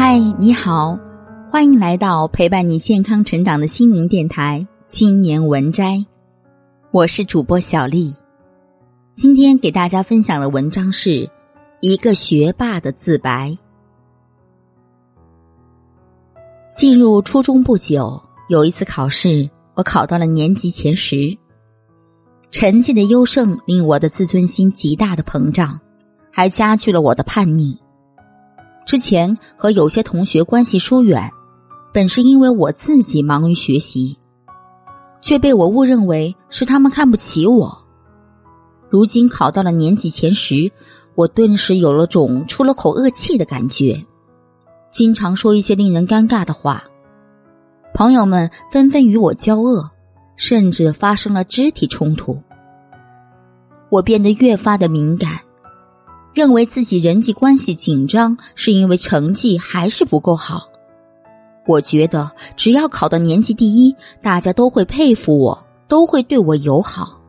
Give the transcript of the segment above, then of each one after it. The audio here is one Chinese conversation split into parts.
嗨，你好，欢迎来到陪伴你健康成长的心灵电台《青年文摘》，我是主播小丽。今天给大家分享的文章是《一个学霸的自白》。进入初中不久，有一次考试，我考到了年级前十，成绩的优胜令我的自尊心极大的膨胀，还加剧了我的叛逆。之前和有些同学关系疏远，本是因为我自己忙于学习，却被我误认为是他们看不起我。如今考到了年级前十，我顿时有了种出了口恶气的感觉，经常说一些令人尴尬的话。朋友们纷纷与我交恶，甚至发生了肢体冲突。我变得越发的敏感。认为自己人际关系紧张，是因为成绩还是不够好。我觉得只要考到年级第一，大家都会佩服我，都会对我友好。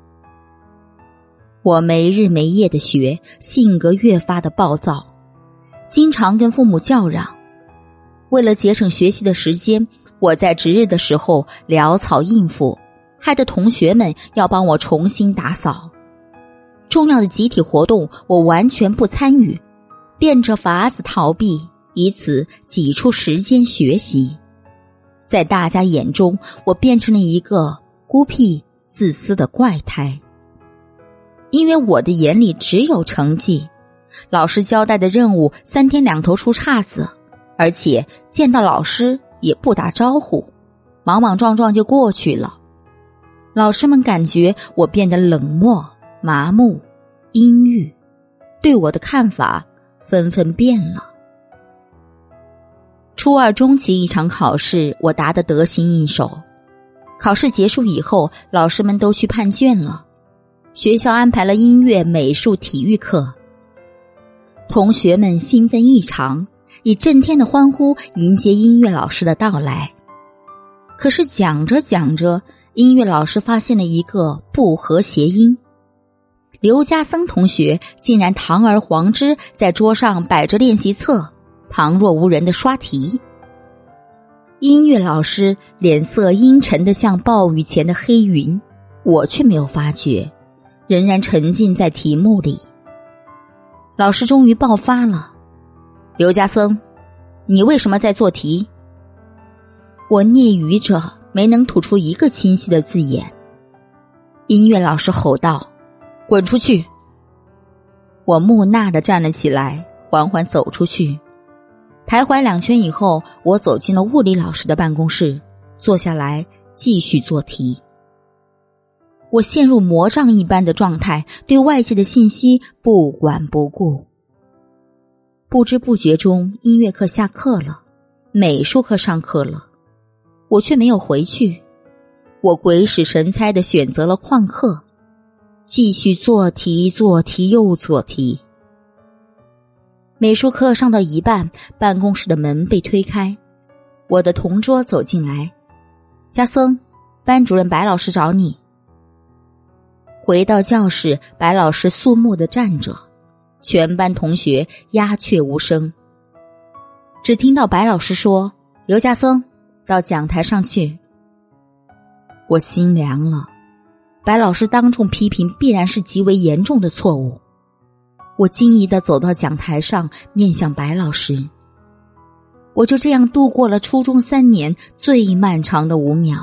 我没日没夜的学，性格越发的暴躁，经常跟父母叫嚷。为了节省学习的时间，我在值日的时候潦草应付，害得同学们要帮我重新打扫。重要的集体活动，我完全不参与，变着法子逃避，以此挤出时间学习。在大家眼中，我变成了一个孤僻、自私的怪胎。因为我的眼里只有成绩，老师交代的任务三天两头出岔子，而且见到老师也不打招呼，莽莽撞撞就过去了。老师们感觉我变得冷漠。麻木、阴郁，对我的看法纷纷变了。初二中期一场考试，我答得得心应手。考试结束以后，老师们都去判卷了。学校安排了音乐、美术、体育课，同学们兴奋异常，以震天的欢呼迎接音乐老师的到来。可是讲着讲着，音乐老师发现了一个不和谐音。刘家森同学竟然堂而皇之在桌上摆着练习册，旁若无人的刷题。音乐老师脸色阴沉的像暴雨前的黑云，我却没有发觉，仍然沉浸在题目里。老师终于爆发了：“刘家森，你为什么在做题？”我嗫嚅着，没能吐出一个清晰的字眼。音乐老师吼道。滚出去！我木讷的站了起来，缓缓走出去，徘徊两圈以后，我走进了物理老师的办公室，坐下来继续做题。我陷入魔障一般的状态，对外界的信息不管不顾。不知不觉中，音乐课下课了，美术课上课了，我却没有回去。我鬼使神差的选择了旷课。继续做题，做题又做题。美术课上到一半，办公室的门被推开，我的同桌走进来：“加森，班主任白老师找你。”回到教室，白老师肃穆的站着，全班同学鸦雀无声。只听到白老师说：“刘家森，到讲台上去。”我心凉了。白老师当众批评，必然是极为严重的错误。我惊疑的走到讲台上，面向白老师。我就这样度过了初中三年最漫长的五秒。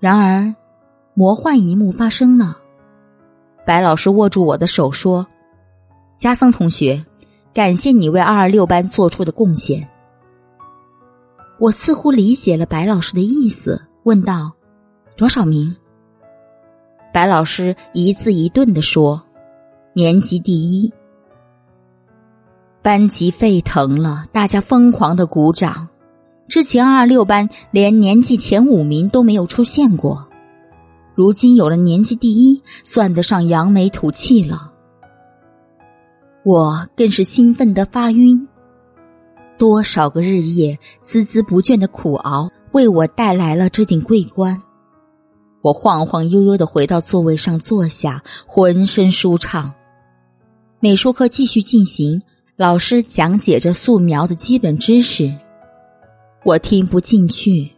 然而，魔幻一幕发生了。白老师握住我的手说：“加森同学，感谢你为二二六班做出的贡献。”我似乎理解了白老师的意思，问道：“多少名？”白老师一字一顿的说：“年级第一。”班级沸腾了，大家疯狂的鼓掌。之前二六班连年级前五名都没有出现过，如今有了年级第一，算得上扬眉吐气了。我更是兴奋的发晕。多少个日夜孜孜不倦的苦熬，为我带来了这顶桂冠。我晃晃悠悠的回到座位上坐下，浑身舒畅。美术课继续进行，老师讲解着素描的基本知识，我听不进去。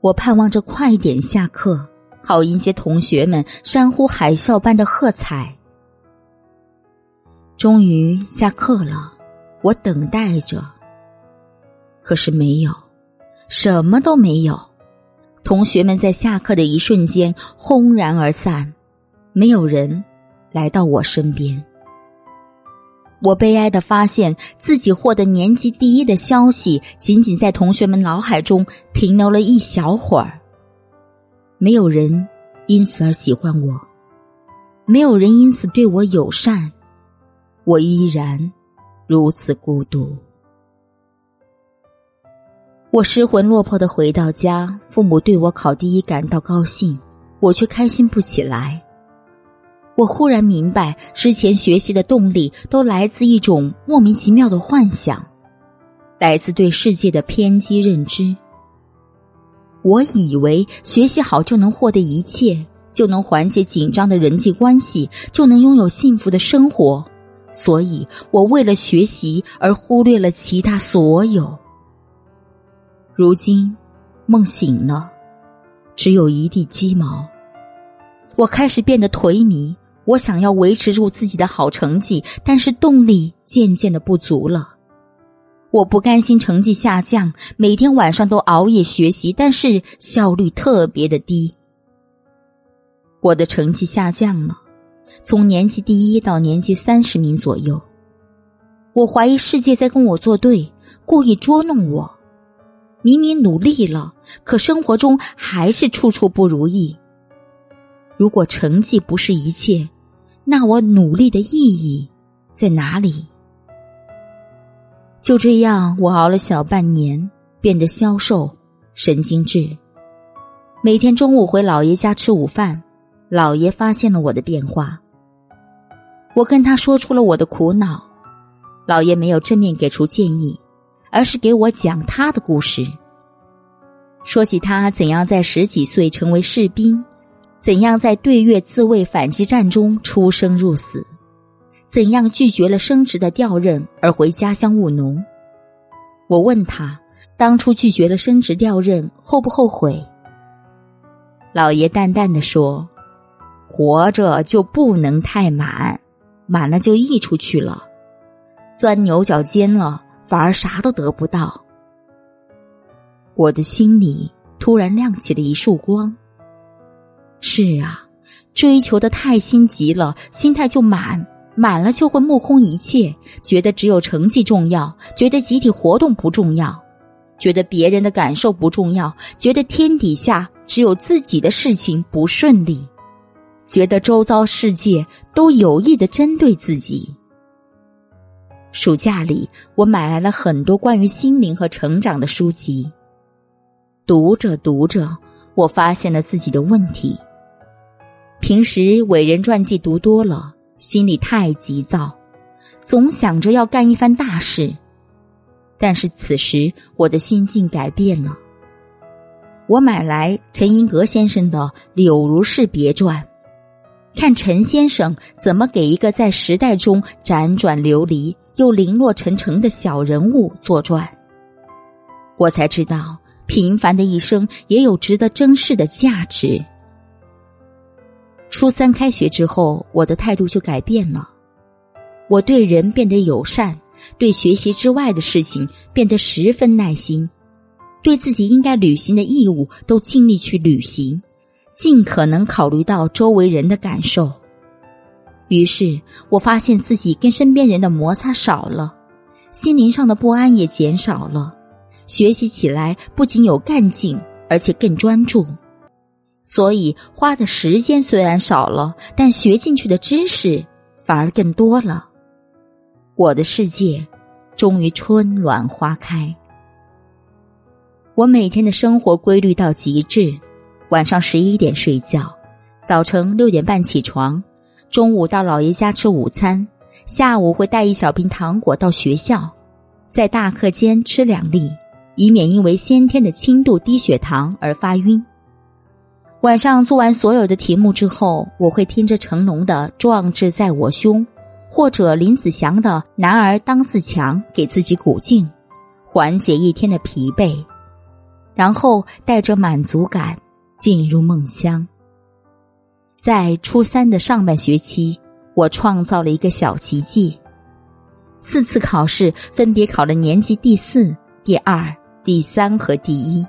我盼望着快点下课，好迎接同学们山呼海啸般的喝彩。终于下课了，我等待着，可是没有，什么都没有。同学们在下课的一瞬间轰然而散，没有人来到我身边。我悲哀的发现自己获得年级第一的消息，仅仅在同学们脑海中停留了一小会儿。没有人因此而喜欢我，没有人因此对我友善，我依然如此孤独。我失魂落魄的回到家，父母对我考第一感到高兴，我却开心不起来。我忽然明白，之前学习的动力都来自一种莫名其妙的幻想，来自对世界的偏激认知。我以为学习好就能获得一切，就能缓解紧张的人际关系，就能拥有幸福的生活，所以我为了学习而忽略了其他所有。如今，梦醒了，只有一地鸡毛。我开始变得颓靡。我想要维持住自己的好成绩，但是动力渐渐的不足了。我不甘心成绩下降，每天晚上都熬夜学习，但是效率特别的低。我的成绩下降了，从年级第一到年级三十名左右。我怀疑世界在跟我作对，故意捉弄我。明明努力了，可生活中还是处处不如意。如果成绩不是一切。那我努力的意义在哪里？就这样，我熬了小半年，变得消瘦、神经质。每天中午回姥爷家吃午饭，姥爷发现了我的变化。我跟他说出了我的苦恼，姥爷没有正面给出建议，而是给我讲他的故事，说起他怎样在十几岁成为士兵。怎样在对越自卫反击战中出生入死？怎样拒绝了升职的调任而回家乡务农？我问他，当初拒绝了升职调任后不后悔？老爷淡淡的说：“活着就不能太满，满了就溢出去了，钻牛角尖了，反而啥都得不到。”我的心里突然亮起了一束光。是啊，追求的太心急了，心态就满，满了就会目空一切，觉得只有成绩重要，觉得集体活动不重要，觉得别人的感受不重要，觉得天底下只有自己的事情不顺利，觉得周遭世界都有意的针对自己。暑假里，我买来了很多关于心灵和成长的书籍，读着读着，我发现了自己的问题。平时伟人传记读多了，心里太急躁，总想着要干一番大事。但是此时我的心境改变了，我买来陈寅格先生的《柳如是别传》，看陈先生怎么给一个在时代中辗转流离又零落成城的小人物作传。我才知道，平凡的一生也有值得珍视的价值。初三开学之后，我的态度就改变了。我对人变得友善，对学习之外的事情变得十分耐心，对自己应该履行的义务都尽力去履行，尽可能考虑到周围人的感受。于是我发现自己跟身边人的摩擦少了，心灵上的不安也减少了，学习起来不仅有干劲，而且更专注。所以花的时间虽然少了，但学进去的知识反而更多了。我的世界终于春暖花开。我每天的生活规律到极致：晚上十一点睡觉，早晨六点半起床，中午到姥爷家吃午餐，下午会带一小瓶糖果到学校，在大课间吃两粒，以免因为先天的轻度低血糖而发晕。晚上做完所有的题目之后，我会听着成龙的《壮志在我胸》，或者林子祥的“男儿当自强”，给自己鼓劲，缓解一天的疲惫，然后带着满足感进入梦乡。在初三的上半学期，我创造了一个小奇迹：四次考试分别考了年级第四、第二、第三和第一，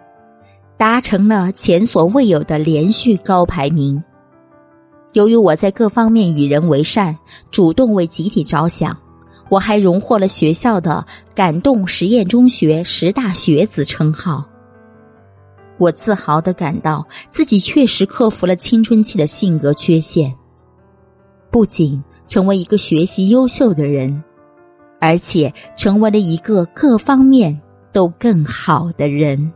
达成了前所未有的连续高排名。由于我在各方面与人为善，主动为集体着想，我还荣获了学校的“感动实验中学十大学子”称号。我自豪的感到自己确实克服了青春期的性格缺陷，不仅成为一个学习优秀的人，而且成为了一个各方面都更好的人。